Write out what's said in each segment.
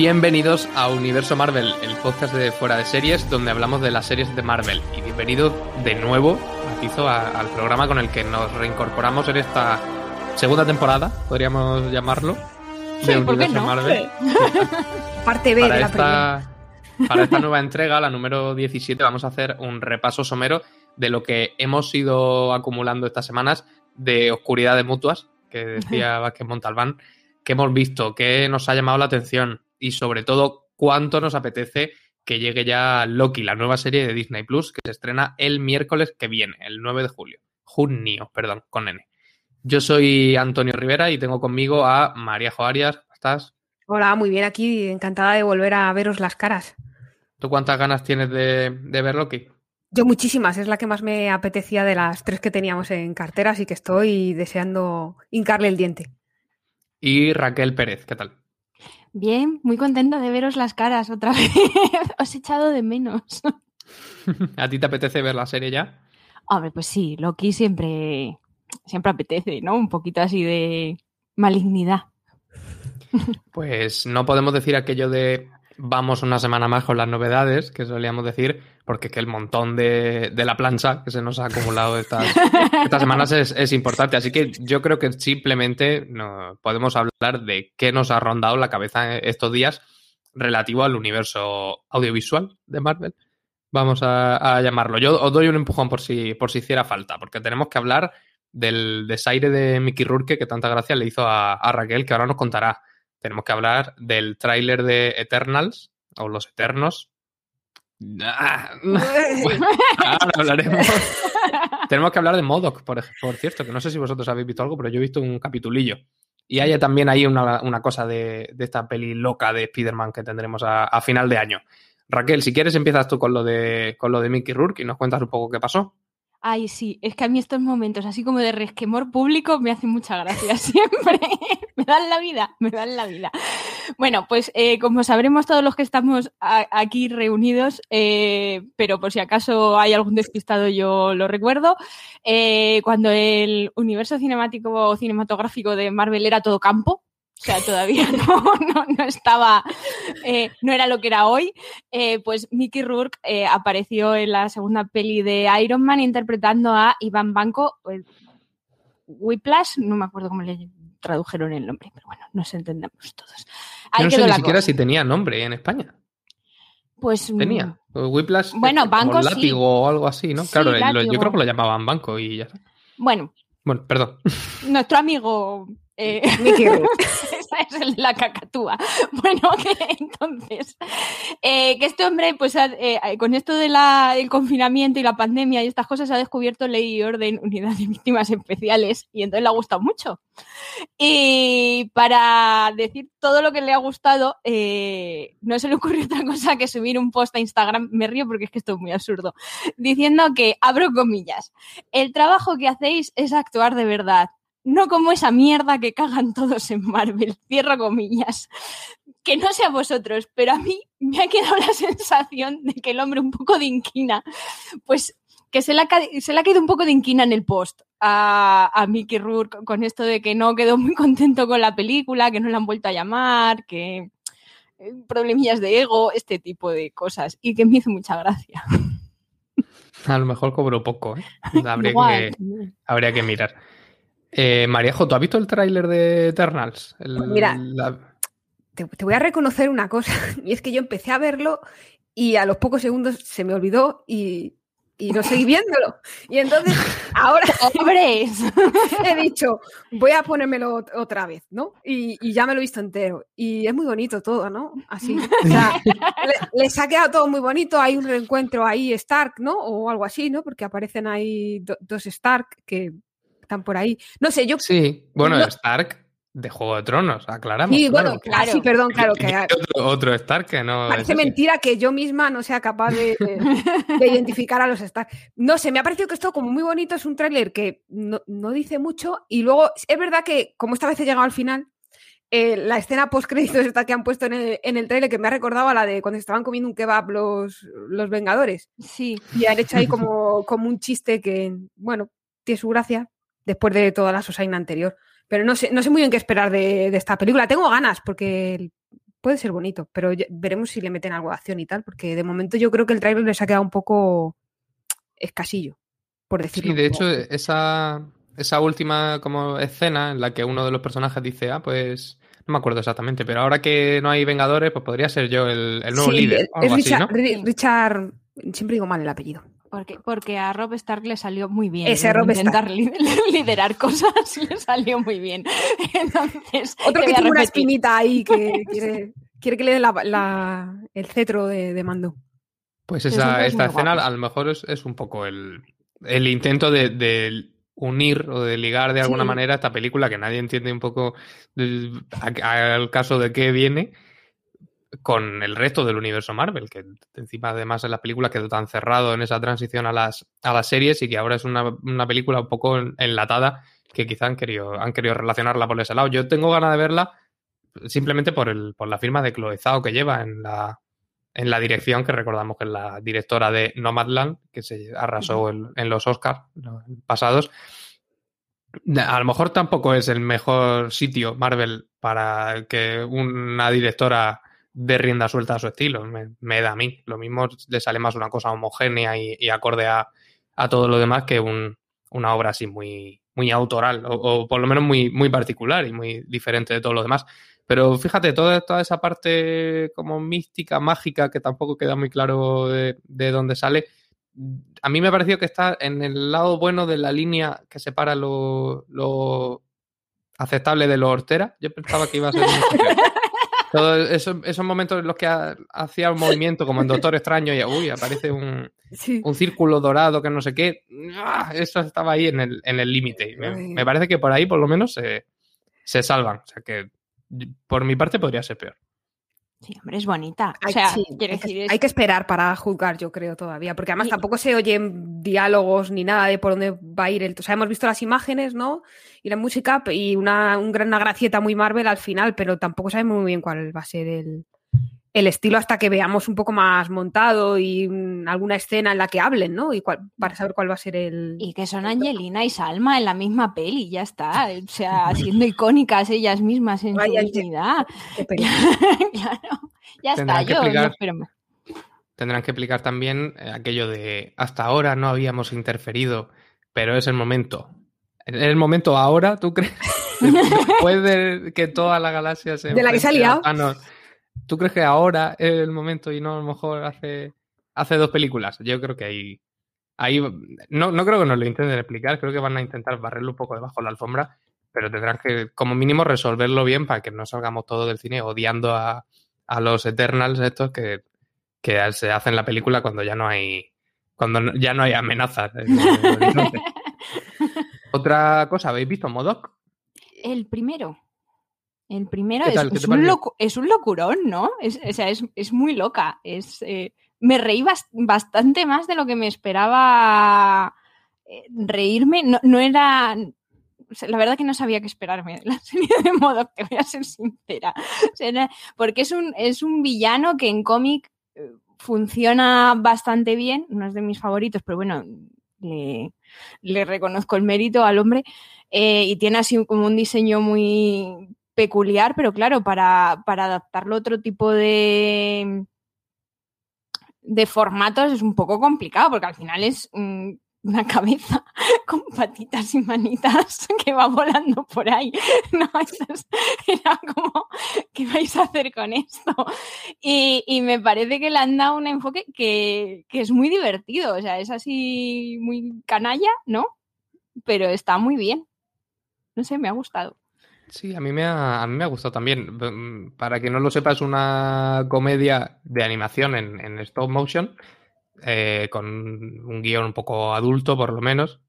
bienvenidos a Universo Marvel, el podcast de Fuera de Series, donde hablamos de las series de Marvel. Y bienvenido de nuevo, Matizo, al programa con el que nos reincorporamos en esta segunda temporada, podríamos llamarlo, de Universo Marvel. Parte B para de la esta, Para esta nueva entrega, la número 17, vamos a hacer un repaso somero de lo que hemos ido acumulando estas semanas de oscuridades mutuas, que decía Vázquez Montalbán, que hemos visto, que nos ha llamado la atención y sobre todo cuánto nos apetece que llegue ya Loki, la nueva serie de Disney Plus, que se estrena el miércoles que viene, el 9 de julio. Junio, perdón, con N. Yo soy Antonio Rivera y tengo conmigo a María Joarias. ¿Cómo estás? Hola, muy bien aquí, encantada de volver a veros las caras. ¿Tú cuántas ganas tienes de, de ver Loki? Yo muchísimas, es la que más me apetecía de las tres que teníamos en cartera, así que estoy deseando hincarle el diente. Y Raquel Pérez, ¿qué tal? Bien, muy contenta de veros las caras otra vez. Os he echado de menos. ¿A ti te apetece ver la serie ya? Hombre, pues sí, Loki siempre, siempre apetece, ¿no? Un poquito así de malignidad. Pues no podemos decir aquello de vamos una semana más con las novedades, que solíamos decir, porque que el montón de, de la plancha que se nos ha acumulado estas, estas semanas es, es, importante. Así que yo creo que simplemente no, podemos hablar de qué nos ha rondado la cabeza estos días relativo al universo audiovisual de Marvel. Vamos a, a llamarlo. Yo os doy un empujón por si, por si hiciera falta, porque tenemos que hablar del desaire de Mickey Rourke que tanta gracia le hizo a, a Raquel, que ahora nos contará tenemos que hablar del tráiler de Eternals o Los Eternos. Ah, bueno, ahora hablaremos. tenemos que hablar de Modoc, por, por, cierto, que no sé si vosotros habéis visto algo, pero yo he visto un capitulillo. Y hay también ahí una, una cosa de, de, esta peli loca de Spider-Man que tendremos a, a, final de año. Raquel, si quieres empiezas tú con lo de, con lo de Mickey Rourke y nos cuentas un poco qué pasó. Ay, sí, es que a mí estos momentos así como de resquemor público me hacen mucha gracia siempre. me dan la vida, me dan la vida. Bueno, pues eh, como sabremos todos los que estamos aquí reunidos, eh, pero por si acaso hay algún despistado yo lo recuerdo, eh, cuando el universo cinemático o cinematográfico de Marvel era todo campo, o sea, todavía no, no, no estaba, eh, no era lo que era hoy, eh, pues Mickey Rourke eh, apareció en la segunda peli de Iron Man interpretando a Iván Banco, pues, Whiplash, no me acuerdo cómo le tradujeron el nombre, pero bueno, nos entendemos todos. Ahí no sé ni siquiera si tenía nombre en España. Pues tenía. Whiplash bueno, banco látigo sí. o algo así, ¿no? Sí, claro, látigo. yo creo que lo llamaban banco y ya está. Bueno. Bueno, perdón. Nuestro amigo eh, esa es la cacatúa. Bueno, que entonces, eh, que este hombre, pues eh, con esto del de confinamiento y la pandemia y estas cosas, ha descubierto ley y orden, unidad de víctimas especiales, y entonces le ha gustado mucho. Y para decir todo lo que le ha gustado, eh, no se le ocurrió otra cosa que subir un post a Instagram, me río porque es que esto es muy absurdo, diciendo que, abro comillas, el trabajo que hacéis es actuar de verdad no como esa mierda que cagan todos en Marvel, cierro comillas. Que no sea vosotros, pero a mí me ha quedado la sensación de que el hombre un poco de inquina, pues que se le, ha, se le ha caído un poco de inquina en el post a, a Mickey Rourke con esto de que no quedó muy contento con la película, que no le han vuelto a llamar, que eh, problemillas de ego, este tipo de cosas, y que me hizo mucha gracia. A lo mejor cobró poco, ¿eh? Habría, que, habría que mirar. Eh, Maríajo, ¿tú has visto el tráiler de Eternals? El, pues mira, la... te, te, voy a reconocer una cosa, y es que yo empecé a verlo y a los pocos segundos se me olvidó y, y no seguí viéndolo. Y entonces, ahora ¡Hombres! he dicho, voy a ponérmelo otra vez, ¿no? Y, y, ya me lo he visto entero. Y es muy bonito todo, ¿no? Así. O sea, le, les ha quedado todo muy bonito. Hay un reencuentro ahí Stark, ¿no? O algo así, ¿no? Porque aparecen ahí do, dos Stark que están por ahí. No sé, yo. Sí, bueno, no... Stark de Juego de Tronos, aclaramos. Sí, bueno, claro, claro. sí, perdón, claro. Que otro, otro, Stark que no. Parece mentira que yo misma no sea capaz de, de, de, identificar a los Stark. No sé, me ha parecido que esto, como muy bonito, es un tráiler que no, no, dice mucho. Y luego, es verdad que, como esta vez he llegado al final, eh, la escena post-créditos esta que han puesto en el, en el trailer, que me ha recordado a la de cuando estaban comiendo un kebab los, los Vengadores. Sí. Y han hecho ahí como, como un chiste que, bueno, tiene su gracia, después de toda la Sosaina anterior. Pero no sé, no sé muy bien qué esperar de, de, esta película. Tengo ganas, porque puede ser bonito, pero veremos si le meten algo de acción y tal, porque de momento yo creo que el trailer les ha quedado un poco escasillo, por decirlo. Sí, de hecho, esa, esa última como escena en la que uno de los personajes dice, ah, pues no me acuerdo exactamente, pero ahora que no hay Vengadores, pues podría ser yo el, nuevo líder. Es Richard, Richard, siempre digo mal el apellido. Porque, porque a Rob Stark le salió muy bien. Ese Rob intentar liderar cosas le salió muy bien. Entonces, Otro que tiene una espinita ahí que quiere, quiere que le dé la, el cetro de, mando. Pues esa, esta escena a lo mejor es, un poco el, el intento de, unir o de ligar de alguna manera esta película que nadie entiende un poco al caso de qué viene con el resto del universo Marvel, que encima además en la película quedó tan cerrado en esa transición a las, a las series y que ahora es una, película un poco enlatada que quizá han querido, han querido relacionarla por ese lado. Yo tengo ganas de verla simplemente por, el, por la firma de Chloe que lleva en la, en la dirección, que recordamos que es la directora de Nomadland, que se arrasó en los Oscars pasados. A lo mejor tampoco es el mejor sitio Marvel para que una directora de rienda suelta a su estilo, me, da a mí. Lo mismo le sale más una cosa homogénea y, acorde a, todo lo demás que una obra así muy, muy autoral o, por lo menos muy, muy particular y muy diferente de todo lo demás. Pero fíjate, toda, toda esa parte como mística, mágica, que tampoco queda muy claro de, dónde sale, a mí me ha parecido que está en el lado bueno de la línea que separa lo, lo aceptable de lo hortera. Yo pensaba que iba a ser... Todos esos, momentos en los que hacía un movimiento como en Doctor Extraño y uy, aparece un, círculo dorado que no sé qué. ¡ah! Eso estaba ahí en el límite. me, parece que por ahí por lo menos se, se salvan. O sea que por mi parte podría ser peor. Sí, hombre, es bonita. hay, que, esperar para juzgar, yo creo, todavía, porque además tampoco se oyen diálogos ni nada de por dónde va a ir el. O sea, hemos visto las imágenes, ¿no? Y la música y una, un gran, una gracieta muy Marvel al final, pero tampoco sabemos muy bien cuál va a ser el, el estilo hasta que veamos un poco más montado y alguna escena en la que hablen, ¿no? Y para saber cuál va a ser el. Y que son Angelina y Salma en la misma peli, ya está. O sea, siendo icónicas ellas mismas en su intimidad. claro, ya está. Yo, Tendrán que explicar también eh, aquello de hasta ahora no habíamos interferido, pero es el momento. En el momento ahora, ¿tú crees? Después de que toda la galaxia se. De la que se ha liado. ¿Tú crees que ahora es el momento y no a lo mejor hace, hace dos películas? Yo creo que ahí, ahí no, no creo que nos lo intenten explicar, creo que van a intentar barrerlo un poco debajo de la alfombra, pero tendrán que como mínimo resolverlo bien para que no salgamos todos del cine odiando a, a los Eternals estos que, que se hacen la película cuando ya no hay cuando ya no hay amenazas. Otra cosa, ¿habéis visto Modoc? El primero. El primero es, un es, un locurón, ¿no? Es, o sea, es, muy loca. Es, eh, me reí bastante más de lo que me esperaba eh, reírme. No, era. la verdad que no sabía qué esperarme la serie de modo, te voy a ser sincera. porque es un, es un villano que en cómic eh, funciona bastante bien. No es de mis favoritos, pero bueno, le, le reconozco el mérito al hombre. y tiene así como un diseño muy peculiar, pero claro, para, para adaptarlo a otro tipo de, de formatos es un poco complicado, porque al final es una cabeza con patitas y manitas que va volando por ahí. No, era como, ¿qué vais a hacer con esto? Y, me parece que le han dado un enfoque que, que, es muy divertido, o sea, es así muy canalla, ¿no? Pero está muy bien. No sé, me ha gustado. Sí, a mí me ha, a mí me ha gustado también. Mm, para que no lo sepa, es una comedia de animación en, stop motion, eh, con un guion un poco adulto, por lo menos.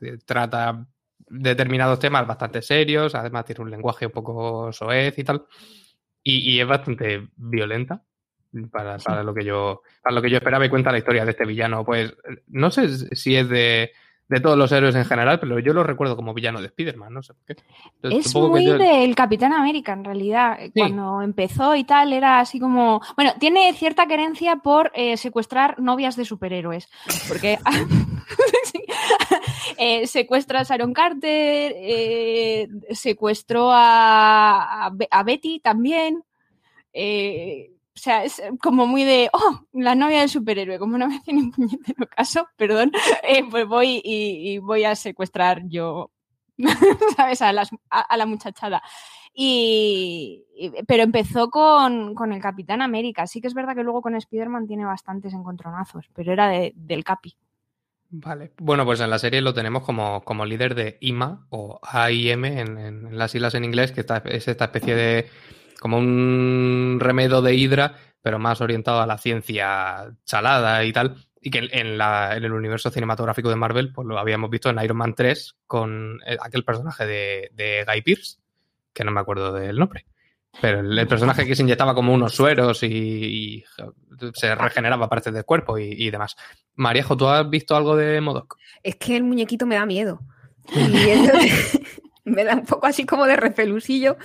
Eh, trata determinados temas bastante serios, además tiene un lenguaje un poco soez y tal. Y, es bastante violenta para, para, lo que yo, para lo que yo esperaba y cuenta la historia de este villano. Pues no sé si es de de todos los héroes en general, pero yo lo recuerdo como villano de Spider-Man, no sé por qué. es muy del Capitán América, en realidad. Cuando empezó y tal, era así como. Bueno, tiene cierta querencia por eh, secuestrar novias de superhéroes. Porque eh, secuestra a Sharon Carter, eh, secuestró a, a, Betty también. eh, o sea, es como muy de, oh, la novia del superhéroe, como no me hace ni puñetero caso, perdón, eh, pues voy y, voy a secuestrar yo, ¿sabes? A, la muchachada. Y, pero empezó con, el Capitán América. Sí que es verdad que luego con Spider-Man tiene bastantes encontronazos, pero era del Capi. Vale. Bueno, pues en la serie lo tenemos como, como líder de IMA o AIM en, en las islas en inglés, que es esta especie de como un remedo de Hydra, pero más orientado a la ciencia chalada y tal. Y que en, la, en el universo cinematográfico de Marvel, pues lo habíamos visto en Iron Man 3 con eh, aquel personaje de, de Guy Pierce, que no me acuerdo del nombre. Pero el, personaje que se inyectaba como unos sueros y, se regeneraba partes del cuerpo y, y, demás. Mariejo, ¿tú has visto algo de Modoc? Es que el muñequito me da miedo. Y entonces, me da un poco así como de repelusillo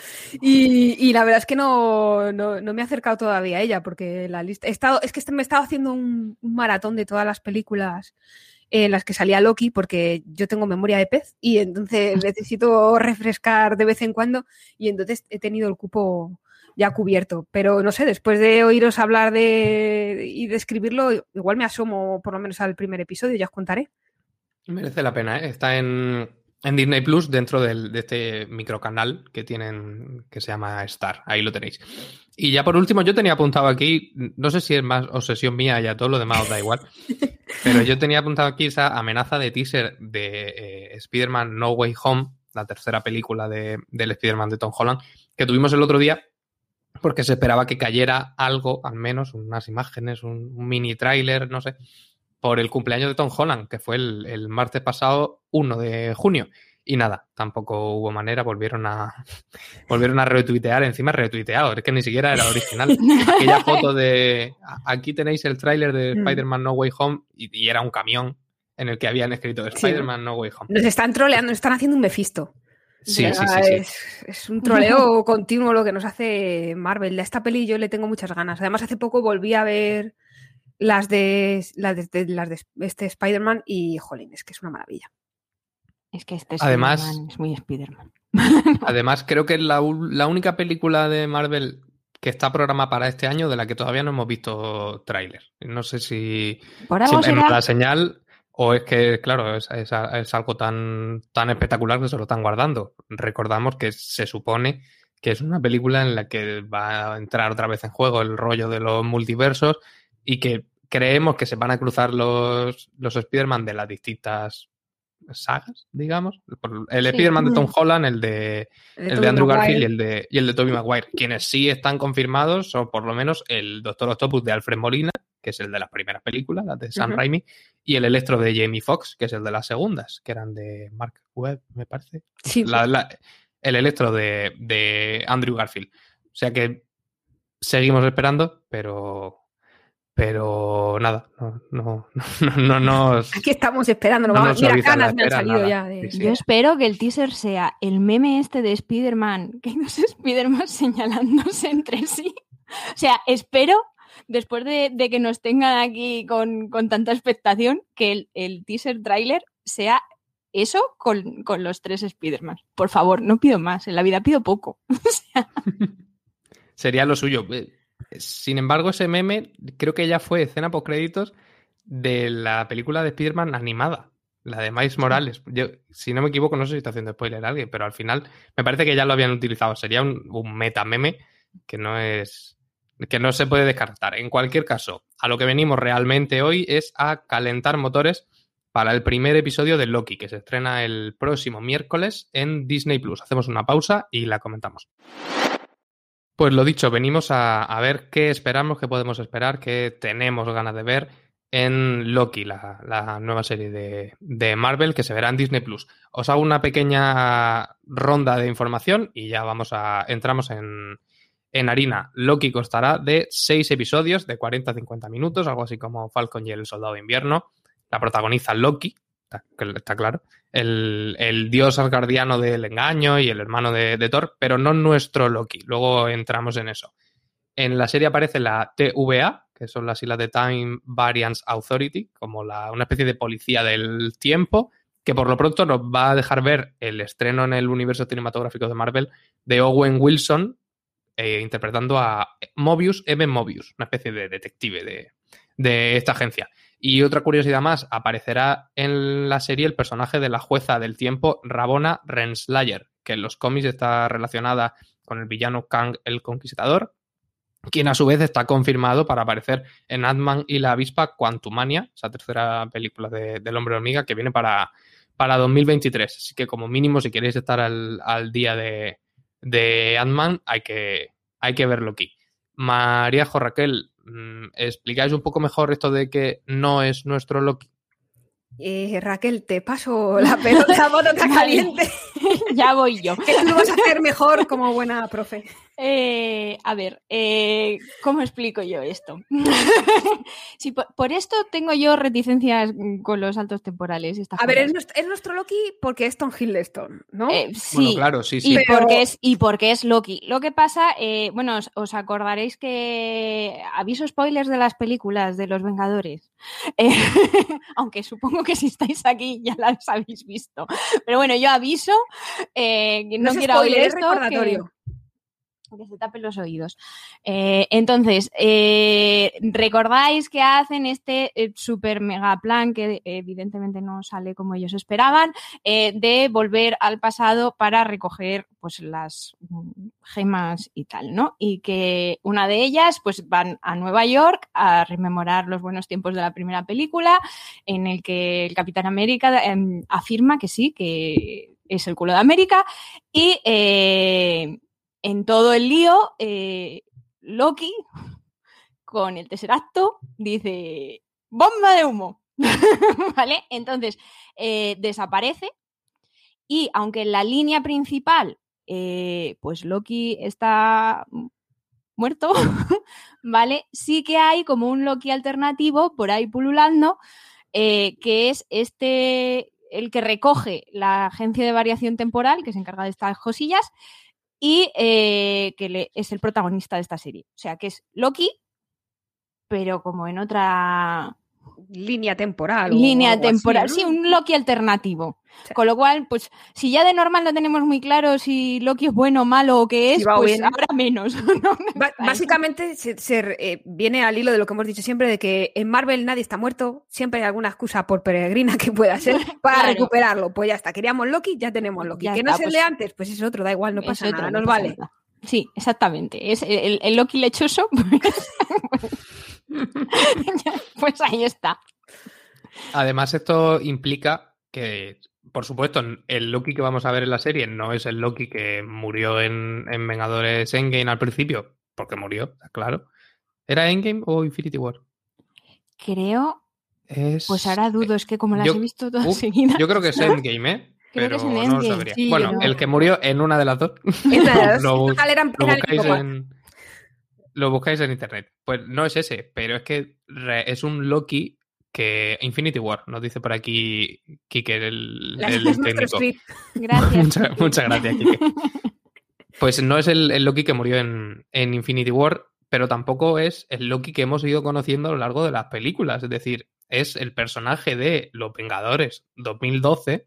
y, la verdad es que no, no, me he acercado todavía a ella porque la lista he estado, es que me he estado haciendo un, maratón de todas las películas en las que salía Loki porque yo tengo memoria de pez y entonces necesito refrescar de vez en cuando y entonces he tenido el cupo ya cubierto. Pero no sé, después de oíros hablar de y describirlo, igual me asomo por lo menos al primer episodio, ya os contaré. Merece la pena, ¿eh? Está en, en Disney Plus dentro del, de este microcanal que tienen que se llama Star. Ahí lo tenéis. Y ya por último, yo tenía apuntado aquí, no sé si es más obsesión mía, ya todo lo demás os da igual, pero yo tenía apuntado aquí esa amenaza de teaser de eh, Spider-Man No Way Home, la tercera película de, del Spider-Man de Tom Holland, que tuvimos el otro día porque se esperaba que cayera algo, al menos unas imágenes, un, un mini tráiler, no sé, por el cumpleaños de Tom Holland, que fue el, martes pasado 1 de junio. Y nada, tampoco hubo manera, volvieron a volvieron a retuitear, encima retuiteado, es que ni siquiera era original. Aquella foto de aquí tenéis el tráiler de mm. Spider-Man No Way Home y, era un camión en el que habían escrito Spider-Man No Way Home. Nos están troleando, nos están haciendo un Mephisto. Sí, sí, sí, Es, un troleo continuo lo que nos hace Marvel. A esta peli yo le tengo muchas ganas. Además, hace poco volví a ver las de, las de, las de este Spider-Man y, jolín, es que es una maravilla. Es que este además, es muy Spider-Man. además, creo que es la, única película de Marvel que está programada para este año de la que todavía no hemos visto tráiler. No sé si, ¿Por la señal o es que, claro, es, es, algo tan, tan espectacular que se lo están guardando. Recordamos que se supone que es una película en la que va a entrar otra vez en juego el rollo de los multiversos y que creemos que se van a cruzar los, los Spider-Man de las distintas sagas, digamos. El Spider-Man de Tom Holland, el de, el de, Andrew Garfield y el de, y el de Tobey Maguire. Quienes sí están confirmados son por lo menos el Doctor Octopus de Alfred Molina, que es el de las primeras películas, las de Sam Raimi, y el Electro de Jamie Foxx, que es el de las segundas, que eran de Mark Webb, me parece. Sí. el Electro de, de Andrew Garfield. O sea que seguimos esperando, pero pero nada, no, no, no, no Aquí estamos esperando, no vamos, mira, ganas me han salido ya. Yo espero que el teaser sea el meme este de Spider-Man, que no es Spider-Man señalándose entre sí. O sea, espero, después de, que nos tengan aquí con, tanta expectación, que el, teaser trailer sea eso con, con los tres Spider-Man. Por favor, no pido más, en la vida pido poco. Sería lo suyo sin embargo, ese meme creo que ya fue escena post créditos de la película de Spider-Man animada, la de Miles Morales. Yo, si no me equivoco, no sé si está haciendo spoiler a alguien, pero al final me parece que ya lo habían utilizado. Sería un, un meta meme que no es que no se puede descartar. En cualquier caso, a lo que venimos realmente hoy es a calentar motores para el primer episodio de Loki, que se estrena el próximo miércoles en Disney Plus. Hacemos una pausa y la comentamos. Pues lo dicho, venimos a, ver qué esperamos, qué podemos esperar, qué tenemos ganas de ver en Loki, la, nueva serie de, Marvel que se verá en Disney Plus. Os hago una pequeña ronda de información y ya vamos a. entramos en, en harina. Loki costará de seis episodios de 40 a 50 minutos, algo así como Falcon y el Soldado de Invierno. La protagoniza Loki, está, claro, el, dios asgardiano del engaño y el hermano de, Thor, pero no nuestro Loki. Luego entramos en eso. En la serie aparece la TVA, que son las islas de Time Variance Authority, como una especie de policía del tiempo, que por lo pronto nos va a dejar ver el estreno en el universo cinematográfico de Marvel de Owen Wilson eh, interpretando a Mobius, Eben Mobius, una especie de detective de, de esta agencia. Y otra curiosidad más, aparecerá en la serie el personaje de la jueza del tiempo, Rabona Renslayer, que en los cómics está relacionada con el villano Kang el Conquistador, quien a su vez está confirmado para aparecer en Ant-Man y la avispa Quantumania, esa tercera película de- del hombre hormiga que viene para, para 2023. Así que como mínimo, si queréis estar al, al día de, de Ant-Man, hay que, hay que verlo aquí. María Jo Raquel, ¿explicáis un poco mejor esto de que no es nuestro? Eh, Raquel, te paso la pelota Vale. caliente. ya voy yo. Que tú lo vas a hacer mejor como buena profe. Eh, a ver, eh, ¿cómo explico yo esto? sí, por, por esto tengo yo reticencias mm, con los saltos temporales. y estas A ver, es nuestro, es nuestro Loki porque es Tom Hiddleston, ¿no? Eh, sí, Bueno, claro, sí, sí. Y, Pero- porque es, y porque es Loki. Lo que pasa, eh, bueno, os, os acordaréis que aviso spoilers de las películas de los Vengadores. Eh, aunque supongo que si estáis aquí ya las habéis visto. Pero bueno, yo aviso eh, no, quiero oír es esto. que- que se tapen los oídos. Eh, entonces, eh, recordáis que hacen este eh, super mega plan que evidentemente no sale como ellos esperaban, de volver al pasado para recoger pues las mm, gemas y tal, ¿no? Y que una de ellas pues van a Nueva York a rememorar los buenos tiempos de la primera película, en el que el Capitán América em, afirma que sí, que es el culo de América, y en todo el lío, eh, Loki, con el Tesseracto, dice, bomba de humo, ¿vale? Entonces, eh, desaparece y aunque en la línea principal, eh, pues Loki está muerto, ¿vale? Sí que hay como un Loki alternativo por ahí pululando, que es este, el que recoge la agencia de variación temporal, que se encarga de estas cosillas, y eh, que le- es el protagonista de esta serie. O sea, que es Loki, pero como en otra Línea temporal. línea así, temporal. ¿no? Sí, un Loki alternativo. Sí. Con lo cual, pues, si ya de normal no tenemos muy claro si Loki es bueno o malo o qué es, Si pues ahora menos. básicamente se, se, eh, viene al hilo de lo que hemos dicho siempre de que en Marvel nadie está muerto, siempre hay alguna excusa por peregrina que pueda ser para Claro. recuperarlo. Pues ya está, queríamos Loki, ya tenemos Loki. Ya que no está, el pues- de antes, pues es otro, da igual, no pasa otro, nada, no nos vale. nada. Sí, exactamente. Es el, el Loki lechoso. Pues, pues ahí está. Además, esto implica que, por supuesto, el Loki que vamos a ver en la serie no es el Loki que murió en, en Vengadores Endgame al principio, porque murió, está claro. ¿Era Endgame o Infinity War? Creo, Es... pues ahora dudo, es que como las yo- he visto todas Uf, seguidas. Yo creo que es Endgame, ¿eh? Creo Pero no lo sabría. sí, bueno, pero- el que murió en una de las dos. Es nada, Lo- lo eran buscáis en lo buscáis en internet. Pues no es ese, pero es que es un Loki que Infinity War, nos dice por aquí Kike, el, técnico. Gracias. Muchas, muchas gracias, Kike. Pues no es el, el Loki que murió en, en Infinity War, pero tampoco es el Loki que hemos ido conociendo a lo largo de las películas. Es decir, es el personaje de Los Vengadores 2012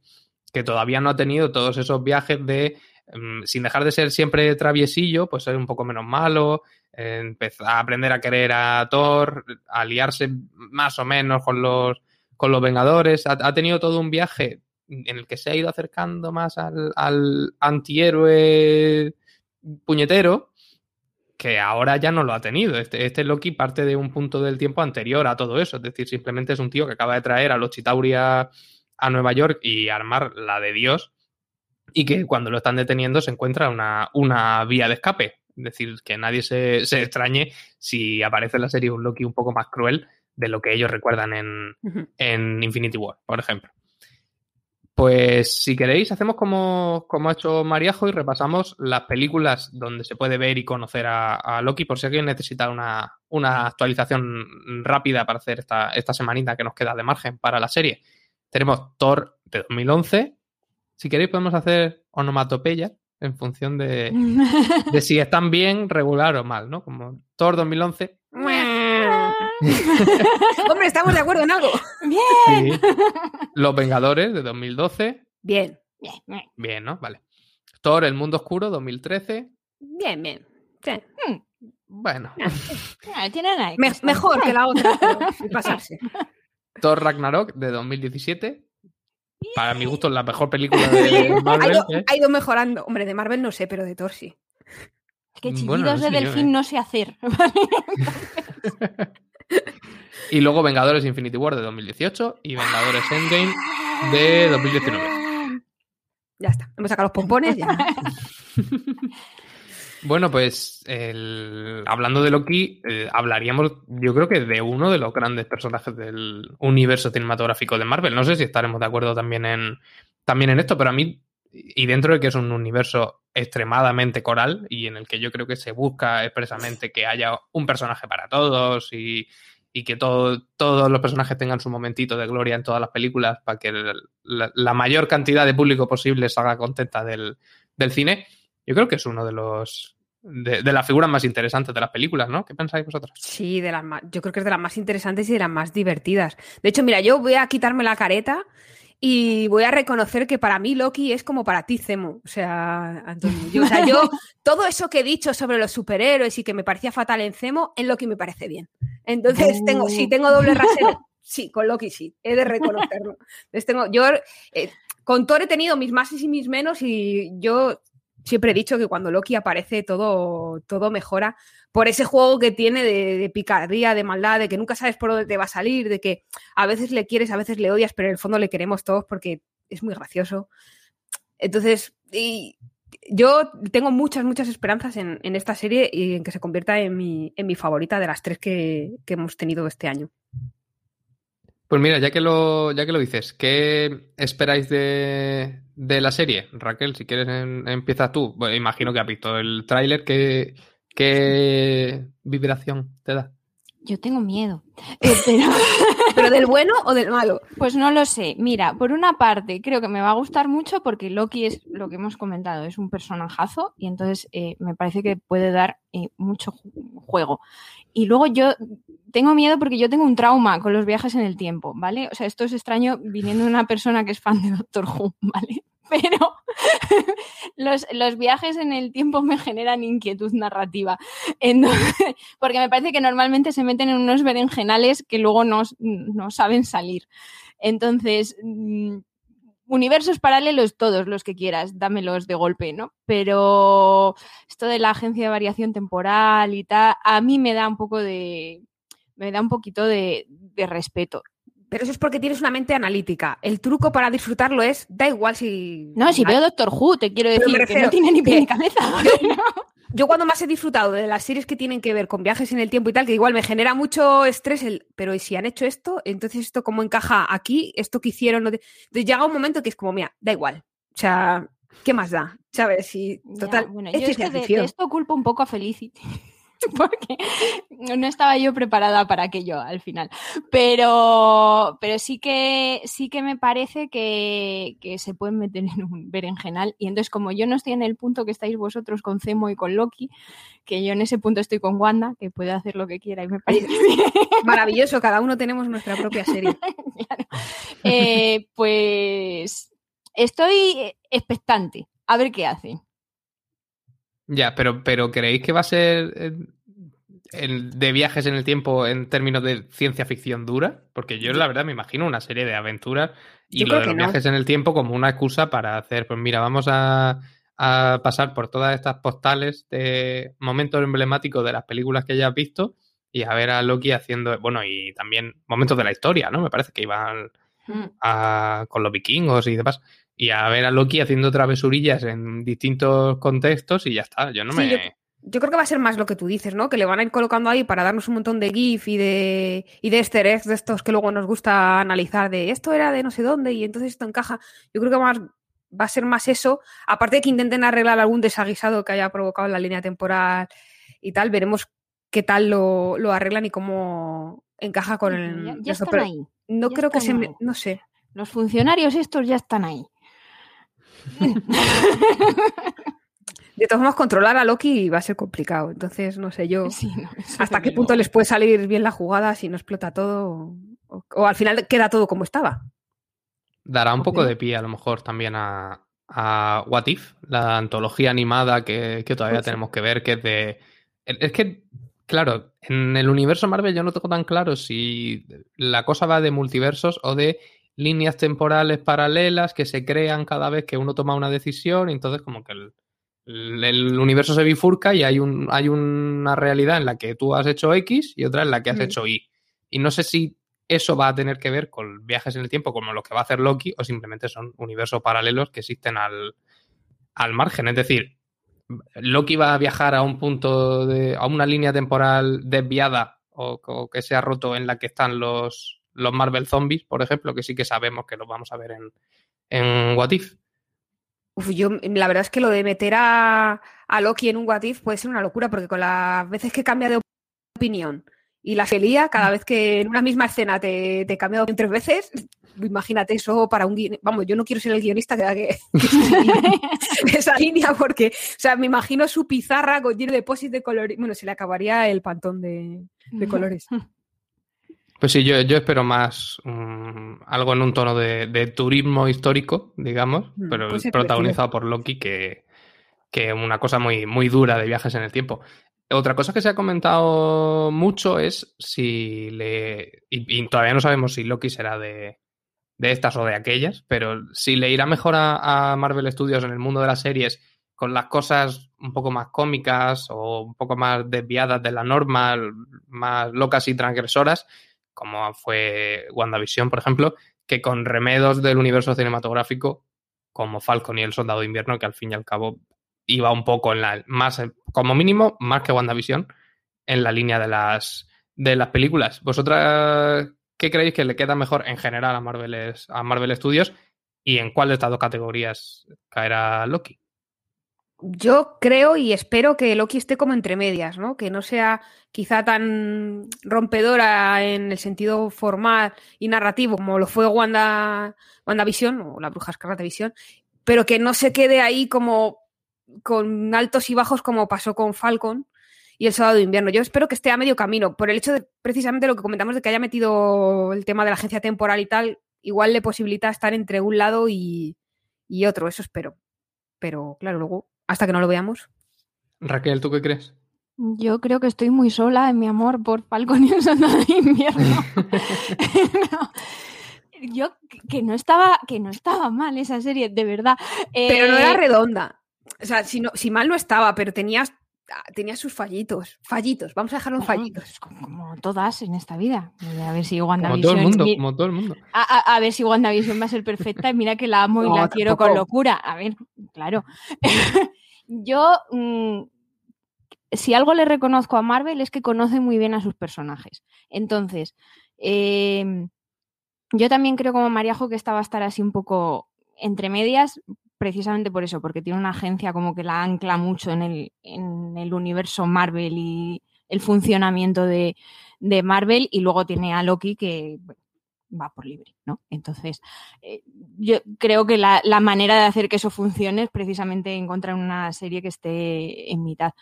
que todavía no ha tenido todos esos viajes de, mm, sin dejar de ser siempre traviesillo, pues ser un poco menos malo, empezar a aprender a querer a Thor, a aliarse más o menos con los, con los Vengadores. Ha, ha tenido todo un viaje en el que se ha ido acercando más al, al antihéroe puñetero que ahora ya no lo ha tenido. Este, este Loki parte de un punto del tiempo anterior a todo eso. Es decir, simplemente es un tío que acaba de traer a los Chitauri a, a Nueva York y armar la de Dios y que cuando lo están deteniendo se encuentra una, una vía de escape. Decir, que nadie se, se extrañe si aparece en la serie un Loki un poco más cruel de lo que ellos recuerdan en, en Infinity War, por ejemplo. Pues si queréis, hacemos como, como ha hecho Mariajo y repasamos las películas donde se puede ver y conocer a, a Loki, por si alguien necesita una, una actualización rápida para hacer esta, esta semanita que nos queda de margen para la serie. Tenemos Thor de 2011. Si queréis, podemos hacer onomatopeya en función de, de si están bien, regular o mal, ¿no? Como Thor 2011. Hombre, estamos de acuerdo en algo. Bien. Sí. Los Vengadores de 2012. Bien, Bien, bien. Bien, ¿no? Vale. Thor, El Mundo Oscuro, 2013. bien, bien. Sí. Hmm, Bueno. ah. Me- mejor que la otra, pero sin pasarse. Thor Ragnarok de 2017. Para mi gusto, la mejor película de Ha Marvel. ido, ¿eh? ha ido mejorando. Hombre, de Marvel no sé, pero de Thor sí. Es que chillidos Bueno, no sé de delfín ¿eh? no sé hacer. Y luego Vengadores Infinity War de 2018 y Vengadores Endgame de 2019. Ya está. Hemos sacado los pompones. Ya. Bueno, pues el- hablando de Loki, eh, hablaríamos, yo creo que de uno de los grandes personajes del universo cinematográfico de Marvel. No sé si estaremos de acuerdo también en, también en esto, pero a mí, y dentro de que es un universo extremadamente coral y en el que yo creo que se busca expresamente que haya un personaje para todos y, y que todo- todos los personajes tengan su momentito de gloria en todas las películas para que la, la mayor cantidad de público posible salga contenta del, del cine. Yo creo que es uno de los de, de las figuras más interesantes de las películas, ¿no? ¿Qué pensáis vosotros? Sí, de las más, yo creo que es de las más interesantes y de las más divertidas. De hecho, mira, yo voy a quitarme la careta y voy a reconocer que para mí Loki es como para ti, Zemo. O sea, Antonio, yo, o sea, yo todo eso que he dicho sobre los superhéroes y que me parecía fatal en Zemo, en Loki me parece bien. Entonces, tengo, sí, tengo doble rasero. Sí, con Loki sí, he de reconocerlo. Entonces, tengo, yo eh, con Thor he tenido mis máses y mis menos y yo siempre he dicho que cuando Loki aparece todo, todo mejora por ese juego que tiene de, picardía, de maldad, de que nunca sabes por dónde te va a salir, de que a veces le quieres, a veces le odias, pero en el fondo le queremos todos porque es muy gracioso. Entonces, y yo tengo muchas, muchas esperanzas en, en esta serie y en que se convierta en mi, en mi favorita de las tres que, que hemos tenido este año. Pues mira, ya que lo, ya que lo dices, ¿qué esperáis de, de la serie? Raquel, si quieres empiezas tú. Imagino que has visto el tráiler. ¿qué, ¿Qué vibración te da? Yo tengo miedo. Eh, ¿Pero del bueno o del malo? pues no lo sé. Mira, por una parte, creo que me va a gustar mucho porque Loki es lo que hemos comentado, es un personajazo y entonces eh, me parece que puede dar eh, mucho ju- juego. Y luego yo tengo miedo porque yo tengo un trauma con los viajes en el tiempo, ¿vale? O sea, esto es extraño viniendo de una persona que es fan de Doctor Who, ¿vale? Pero los, los viajes en el tiempo me generan inquietud narrativa. Porque me parece que normalmente se meten en unos berenjenales que luego no, no saben salir. Entonces, mm, universos paralelos, todos los que quieras, dámelos de golpe, ¿no? Pero esto de la agencia de variación temporal y tal, a mí me da un poco de. me da un poquito de respeto. Pero eso es porque tienes una mente analítica. El truco para disfrutarlo es, da igual si... No, si veo Doctor Who, te quiero decir que no tiene ni pie ni cabeza. Yo cuando más he disfrutado de las series que tienen que ver con viajes en el tiempo y tal, que igual me genera mucho estrés, el, pero ¿y si han hecho esto? Entonces esto cómo encaja aquí, esto que hicieron. no te- Entonces llega un momento que es como, mira, da igual. O sea, ¿qué más da? ¿Sabes? Y Ya, total, bueno, es yo es ciencia que de, ficción. de esto culpo un poco a Felicity. Porque no estaba yo preparada para aquello al final. Pero, pero sí que sí que me parece que, que se pueden meter en un berenjenal. Y entonces, como yo no estoy en el punto que estáis vosotros con Zemo y con Loki, que yo en ese punto estoy con Wanda, que puede hacer lo que quiera y me parece. Maravilloso, cada uno tenemos nuestra propia serie. Claro. Eh, pues estoy expectante a ver qué hace. Ya, pero, pero ¿creéis que va a ser eh, el de viajes en el tiempo en términos de ciencia ficción dura? Porque yo la verdad me imagino una serie de aventuras y Yo lo de los no. viajes en el tiempo como una excusa para hacer, pues mira, vamos a, a pasar por todas estas postales de momentos emblemáticos de las películas que ya has visto y a ver a Loki haciendo, bueno, y también momentos de la historia, ¿no? Me parece que iban Mm. a- con los vikingos y demás. Y a ver a Loki haciendo travesurillas en distintos contextos y ya está. Yo no Sí, me. yo- Yo creo que va a ser más lo que tú dices, ¿no? Que le van a ir colocando ahí para darnos un montón de GIF y de, y de easter eggs de estos que luego nos gusta analizar de esto era de no sé dónde y entonces esto encaja. Yo creo que más, va a ser más eso. Aparte de que intenten arreglar algún desaguisado que haya provocado en la línea temporal y tal, veremos qué tal lo, lo arreglan y cómo encaja con el... ya, están ahí. no ya creo que se... me-. No sé. Los funcionarios estos ya están ahí. De todos modos, controlar a Loki va a ser complicado. Entonces, no sé yo... Sí, no, eso hasta qué punto les puede salir bien la jugada si no explota todo o, o al final queda todo como estaba. Dará un poco de pie a lo mejor también a, a What If, la antología animada que, que todavía Pues tenemos que ver, que es de, Es que, claro, en el universo Marvel yo no tengo tan claro si la cosa va de multiversos o de líneas temporales paralelas que se crean cada vez que uno toma una decisión. Y entonces, como que el, el universo se bifurca y hay, un, hay una realidad en la que tú has hecho X y otra en la que has hecho Y. Y no sé si eso va a tener que ver con viajes en el tiempo, como lo que va a hacer Loki, o simplemente son universos paralelos que existen al, al margen. Es decir, Loki va a viajar a un punto de. a una línea temporal desviada o, que se ha roto en la que están los, los Marvel Zombies, por ejemplo, que sí que sabemos que los vamos a ver en, en What If. Uf, yo, la verdad es que lo de meter a, a, Loki en un What If puede ser una locura, porque con las veces que cambia de opinión y la felía, cada vez que en una misma escena te, te cambia de opinión tres veces, imagínate eso para un guionista. Vamos, yo no quiero ser el guionista que, que esa línea, porque, o sea, me imagino su pizarra con lleno de posis de colores. Bueno, se le acabaría el pantón de, de colores. Pues sí, yo, yo espero más um, algo en un tono de, de, turismo histórico, digamos, mm, pero pues protagonizado por Loki, que, que, una cosa muy, muy dura de viajes en el tiempo. Otra cosa que se ha comentado mucho es si le. Y, y todavía no sabemos si Loki será de, de, estas o de aquellas, pero si le irá mejor a, a Marvel Studios en el mundo de las series con las cosas un poco más cómicas o un poco más desviadas de la norma, más locas y transgresoras, como fue WandaVision, por ejemplo, que con remedos del universo cinematográfico, como Falcon y el Soldado de Invierno, que al fin y al cabo iba un poco en la más, como mínimo, más que WandaVision, en la línea de las de las películas. ¿Vosotras qué creéis que le queda mejor en general a Marvel, a Marvel Studios y en cuál de estas dos categorías caerá Loki? Yo creo y espero que Loki esté como entre medias, ¿no? Que no sea quizá tan rompedora en el sentido formal y narrativo como lo fue Wanda, WandaVision o la Bruja Escarlata Visión, pero que no se quede ahí como con altos y bajos como pasó con Falcon y el Sábado de Invierno. Yo espero que esté a medio camino, por el hecho de precisamente lo que comentamos de que haya metido el tema de la agencia temporal y tal, igual le posibilita estar entre un lado y, y otro, eso espero. Pero claro, luego hasta que no lo veamos. Raquel, ¿tú qué crees? Yo creo que estoy muy sola en mi amor por Falcon y el Soldado de Invierno. no. Yo que no estaba que no estaba mal esa serie, de verdad. Pero no era eh, redonda. O sea, si, no, si mal no estaba, pero tenías tenía sus fallitos, fallitos, vamos a dejarlo en fallitos. Como, como, todas en esta vida. A ver si WandaVision. Como todo el mundo, como todo el mundo. A, a, a, ver si WandaVision va a ser perfecta y mira que la amo y no, la quiero tampoco. con locura. A ver, claro. Yo, mmm, si algo le reconozco a Marvel es que conoce muy bien a sus personajes. Entonces, eh, yo también creo como Mariajo que esta va a estar así un poco entre medias, precisamente por eso, porque tiene una agencia como que la ancla mucho en el, en el universo Marvel y el funcionamiento de, de, Marvel, y luego tiene a Loki que va por libre, ¿no? Entonces, eh, yo creo que la, la, manera de hacer que eso funcione es precisamente encontrar una serie que esté en mitad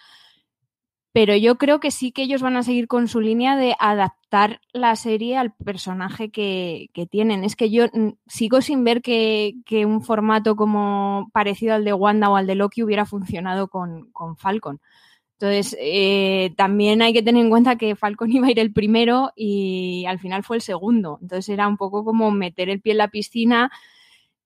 pero yo creo que sí que ellos van a seguir con su línea de adaptar la serie al personaje que, tienen. Es que yo mm, sigo sin ver que, un formato como parecido al de Wanda o al de Loki hubiera funcionado con, con Falcon. Entonces, eh, también hay que tener en cuenta que Falcon iba a ir el primero y al final fue el segundo. Entonces era un poco como meter el pie en la piscina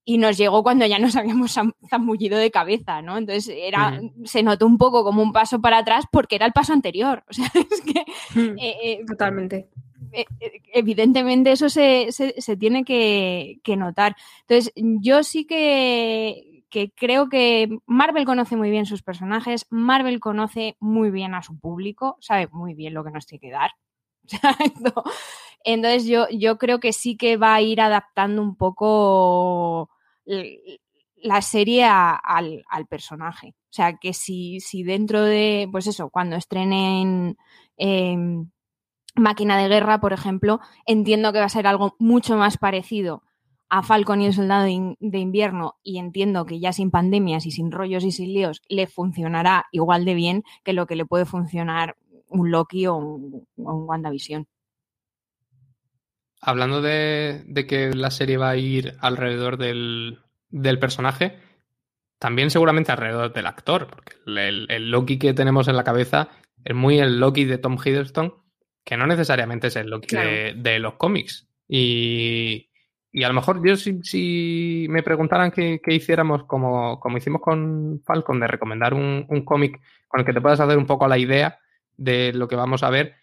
y nos llegó cuando ya nos habíamos zambullido de cabeza, ¿no? Entonces era, mm. se notó un poco como un paso para atrás porque era el paso anterior. O sea, es que. Mm, eh, eh, totalmente. Eh, evidentemente eso se, se, se tiene que, que, notar. Entonces, yo sí que, que creo que Marvel conoce muy bien sus personajes, Marvel conoce muy bien a su público, sabe muy bien lo que nos tiene que dar. Entonces yo, yo creo que sí que va a ir adaptando un poco la serie al, al, personaje. O sea, que si, si, dentro de, pues eso, cuando estrenen eh, Máquina de Guerra, por ejemplo, entiendo que va a ser algo mucho más parecido a Falcon y el Soldado de, Invierno y entiendo que ya sin pandemias y sin rollos y sin líos le funcionará igual de bien que lo que le puede funcionar un Loki o un, o un WandaVision. Hablando de, de, que la serie va a ir alrededor del, del, personaje, también seguramente alrededor del actor, porque el, el, Loki que tenemos en la cabeza es muy el Loki de Tom Hiddleston, que no necesariamente es el Loki de, los cómics. Y, a lo mejor yo si, me preguntaran qué, hiciéramos como, como, hicimos con Falcon, de recomendar un, cómic con el que te puedas hacer un poco la idea de lo que vamos a ver,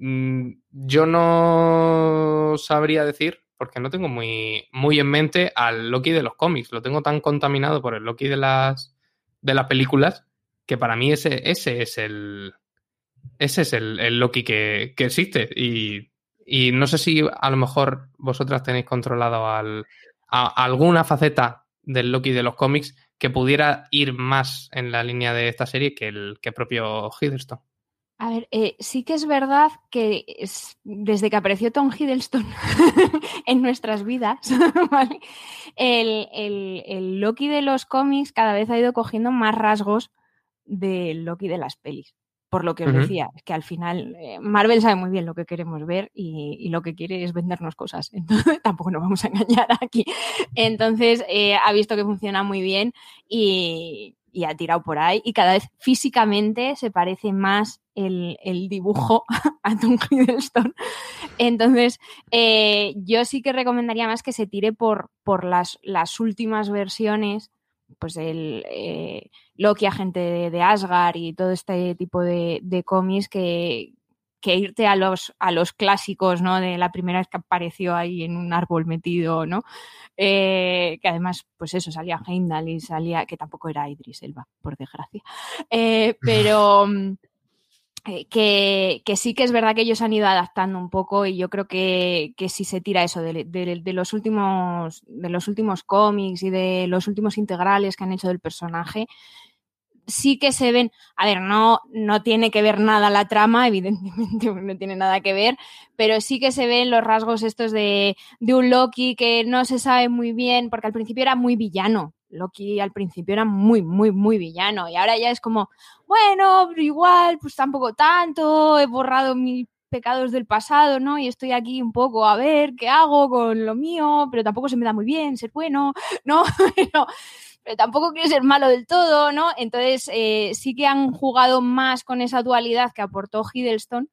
yo no sabría decir, porque no tengo muy, muy en mente al Loki de los cómics, lo tengo tan contaminado por el Loki de las, de las películas, que para mí ese, ese es el, ese es el, Loki que, existe. Y, no sé si a lo mejor vosotras tenéis controlado al, a, alguna faceta del Loki de los cómics que pudiera ir más en la línea de esta serie que el que propio Hiddleston. A ver, eh, sí que es verdad que desde que apareció Tom Hiddleston en nuestras vidas, el, el, Loki de los cómics cada vez ha ido cogiendo más rasgos del Loki de las pelis por lo que os decía, es que al final eh, Marvel sabe muy bien lo que queremos ver y, lo que quiere es vendernos cosas. Entonces, tampoco nos vamos a engañar aquí. Entonces, eh, ha visto que funciona muy bien y, ha tirado por ahí. Y cada vez físicamente se parece más el, dibujo a Tom Hiddleston. Entonces, eh, yo sí que recomendaría más que se tire por, por las, las últimas versiones pues el eh, Loki, agente de, Asgard y todo este tipo de, cómics que, irte a los, a los clásicos, ¿no? De la primera vez que apareció ahí en un árbol metido, ¿no? Eh, que además, pues eso, salía Heimdall y salía, que tampoco era Idris Elba, por desgracia. Eh, pero... Eh, que, sí que es verdad que ellos han ido adaptando un poco y yo creo que, si se tira eso de, los últimos de los últimos cómics y de los últimos integrales que han hecho del personaje sí que se ven, a ver, no, no tiene que ver nada la trama, evidentemente no tiene nada que ver, pero sí que se ven los rasgos estos de, de un Loki que no se sabe muy bien, porque al principio era muy villano, Loki al principio era muy, muy, muy villano y ahora ya es como, bueno, igual, pues tampoco tanto, he borrado mis pecados del pasado, ¿no? Y estoy aquí un poco a ver qué hago con lo mío, pero tampoco se me da muy bien ser bueno, ¿no? pero, tampoco quiero ser malo del todo, ¿no? Entonces eh, sí que han jugado más con esa dualidad que aportó Hiddleston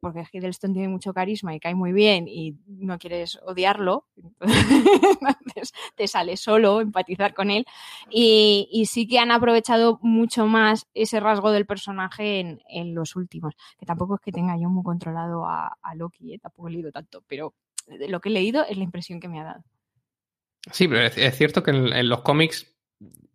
porque Hiddleston tiene mucho carisma y cae muy bien y no quieres odiarlo, entonces te sale solo empatizar con él. Y, sí que han aprovechado mucho más ese rasgo del personaje en, los últimos, que tampoco es que tenga yo muy controlado a, Loki, ¿eh? tampoco he leído tanto, pero lo que he leído es la impresión que me ha dado. Sí, pero es, cierto que en los cómics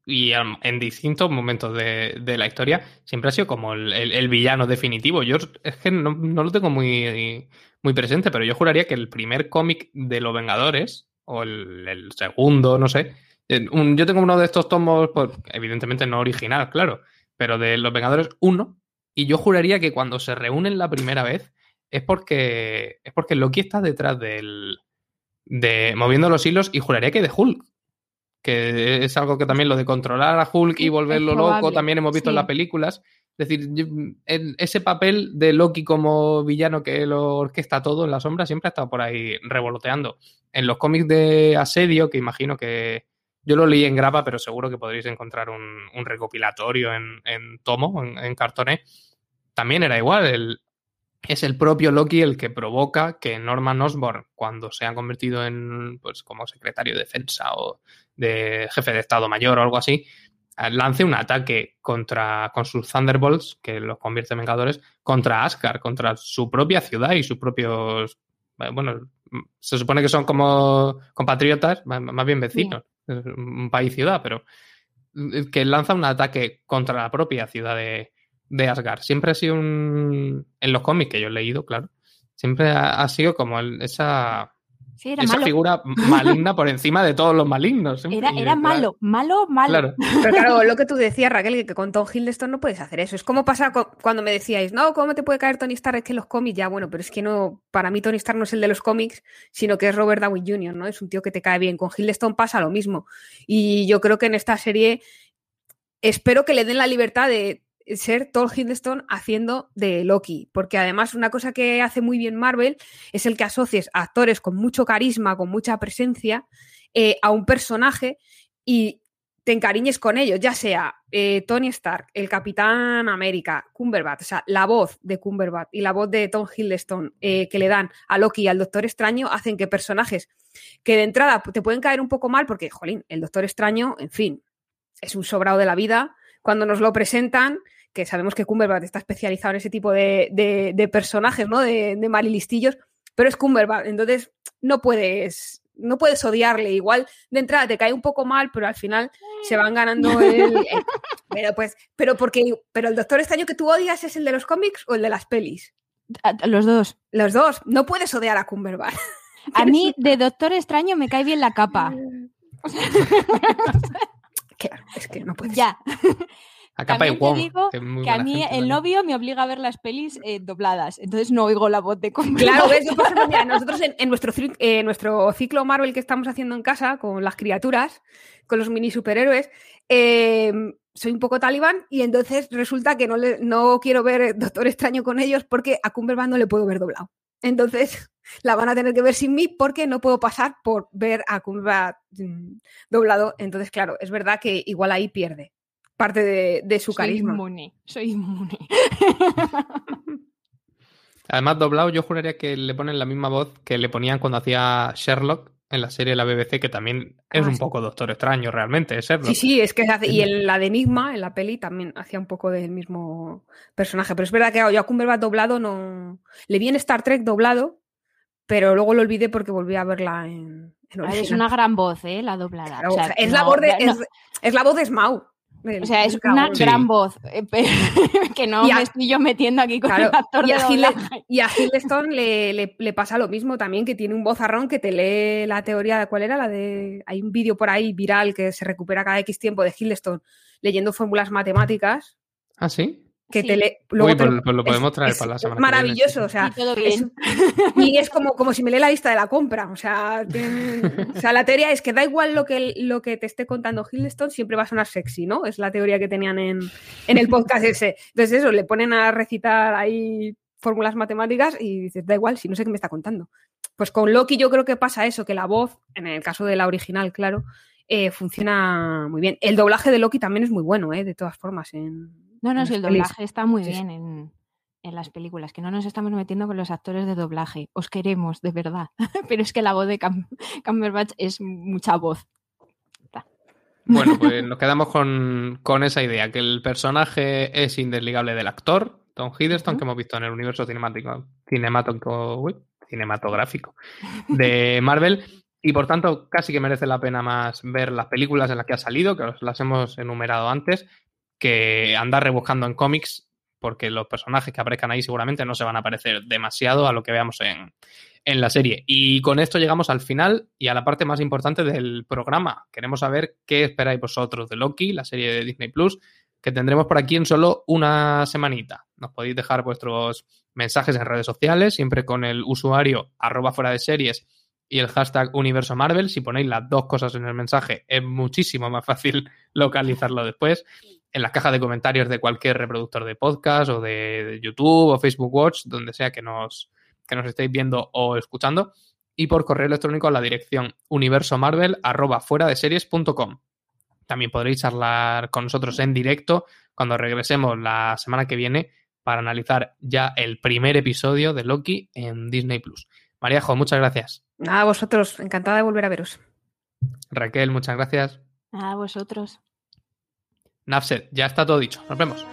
y en distintos momentos de, la historia siempre ha sido como el, villano definitivo. Yo es que no, lo tengo muy, muy presente, pero yo juraría que el primer cómic de los Vengadores, o el, segundo, no sé, yo tengo uno de estos tomos, pues, evidentemente no original, claro, pero de los Vengadores 1, y yo juraría que cuando se reúnen la primera vez es porque, es porque Loki está detrás del... de moviendo los hilos y juraría que de Hulk que es algo que también lo de controlar a Hulk y volverlo loco también hemos visto en las películas. Es decir, ese papel de Loki como villano que lo orquesta todo en la sombra siempre ha estado por ahí revoloteando. En los cómics de Asedio, que imagino que yo lo leí en grapa, pero seguro que podréis encontrar un, recopilatorio en, tomo, en, en también era igual. El, es el propio Loki el que provoca que Norman Osborn, cuando se ha convertido en, pues, como secretario de defensa o de jefe de Estado Mayor o algo así, eh, lance un ataque contra, con sus Thunderbolts, que los convierte en Vengadores, contra Asgard, contra su propia ciudad y sus propios, eh, bueno, se supone que son como compatriotas, más bien vecinos, un país-ciudad, pero eh, que lanza un ataque contra la propia ciudad de, de Asgard. Siempre ha sido un. En los cómics que yo he leído, claro. Siempre ha, sido como esa. esa figura maligna por encima de todos los malignos. Era, malo, malo, malo. Claro. Pero claro, lo que tú decías, Raquel, que con Tom Hiddleston no puedes hacer eso. Es como pasa cuando me decíais, no, ¿cómo te puede caer Tony Stark? Es que los cómics, ya, bueno, pero es que no, para mí Tony Stark no es el de los cómics, sino que es Robert Downey Jr., ¿no? Es un tío que te cae bien. Con Hiddleston pasa lo mismo. Y yo creo que en esta serie espero que le den la libertad de ser Thor Hiddleston haciendo de Loki, porque además una cosa que hace muy bien Marvel es el que asocies a actores con mucho carisma, con mucha presencia, eh, a un personaje y te encariñes con ellos, ya sea eh, Tony Stark, el Capitán América, Cumberbatch, o sea, la voz de Cumberbatch y la voz de Tom Hiddleston eh, que le dan a Loki y al Doctor Extraño hacen que personajes que de entrada te pueden caer un poco mal porque, jolín, el Doctor Extraño, en fin, es un sobrado de la vida. Cuando nos lo presentan, que sabemos que Cumberbatch está especializado en ese tipo de, personajes, ¿no? De, de malilistillos, pero es Cumberbatch, entonces no puedes no puedes odiarle. Igual de entrada te cae un poco mal, pero al final se van ganando el. pero pues, pero porque, pero el Doctor Extraño que tú odias es el de los cómics o el de las pelis. Los dos. Los dos. No puedes odiar a Cumberbatch. A mí de Doctor Extraño me cae bien la capa. claro, es que no puedes. Ya. A capa y digo que, a mí el novio me obliga a ver las pelis eh, dobladas, entonces no oigo la voz de Claro, ¿ves? nosotros en, nuestro, eh, nuestro ciclo Marvel que estamos haciendo en casa con las criaturas, con los mini superhéroes, em, soy un poco talibán y entonces resulta que no, le, no quiero ver Doctor Extraño con ellos porque a Cumberbatch no le puedo ver doblado. Entonces la van a tener que ver sin mí porque no puedo pasar por ver a Cumberbatch mm, doblado. Entonces, claro, es verdad que igual ahí pierde parte de, su carisma. Soy inmune, soy inmune. Además, doblado, yo juraría que le ponen la misma voz que le ponían cuando hacía Sherlock en la serie de la BBC, que también es ah, un poco Doctor Extraño, realmente, es Sherlock. Sí, sí, es que y en la de Enigma, en la peli, también hacía un poco del mismo personaje. Pero es verdad que yo a Cumberbatch doblado no. Le vi en Star Trek doblado, pero luego lo olvidé porque volví a verla en. es una gran voz, ¿eh? La doblada. es, la voz de, es, es, la voz de O sea, es una gran voz, eh, que no me estoy yo metiendo aquí con el actor y a Y a Hillstone le, le, pasa lo mismo también, que tiene un vozarrón que te lee la teoría de cuál era, la de... Hay un vídeo por ahí viral que se recupera cada X tiempo de Hillstone leyendo fórmulas matemáticas. ¿Ah, sí? Que te le, luego pues, pues, lo podemos traer para la semana. Es maravilloso, o sea, Es, y es como, como si me lee la lista de la compra, o sea, o sea, la teoría es que da igual lo que, lo que te esté contando Hillstone, siempre va a sonar sexy, ¿no? Es la teoría que tenían en, en el podcast ese. Entonces eso, le ponen a recitar ahí fórmulas matemáticas y dices, da igual, si no sé qué me está contando. Pues con Loki yo creo que pasa eso, que la voz, en el caso de la original, claro, eh, funciona muy bien. El doblaje de Loki también es muy bueno, ¿eh? de todas formas, en, no, no, si el doblaje está muy bien en, las películas, que no nos estamos metiendo con los actores de doblaje. Os queremos, de verdad. Pero es que la voz de Cam Cumberbatch es mucha voz. Bueno, pues nos quedamos con, esa idea, que el personaje es indesligable del actor, Tom Hiddleston, que hemos visto en el universo cinemático, cinematográfico de Marvel. Y por tanto, casi que merece la pena más ver las películas en las que ha salido, que os las hemos enumerado antes, que andar rebuscando en cómics, porque los personajes que aparezcan ahí seguramente no se van a parecer demasiado a lo que veamos en, la serie. Y con esto llegamos al final y a la parte más importante del programa. Queremos saber qué esperáis vosotros de Loki, la serie de Disney Plus, que tendremos por aquí en solo una semanita. Nos podéis dejar vuestros mensajes en redes sociales, siempre con el usuario arroba fuera de series y el hashtag Universo Marvel. Si ponéis las dos cosas en el mensaje, es muchísimo más fácil localizarlo después en las cajas de comentarios de cualquier reproductor de podcast o de, YouTube o Facebook Watch, donde sea que nos, que nos estéis viendo o escuchando, y por correo electrónico a la dirección universomarvel arroba fuera de series.com. También podréis charlar con nosotros en directo cuando regresemos la semana que viene para analizar ya el primer episodio de Loki en Disney Plus. Maríajo, muchas gracias. A vosotros, encantada de volver a veros. Raquel, muchas gracias. A vosotros. Nafset, ya está todo dicho. Nos vemos.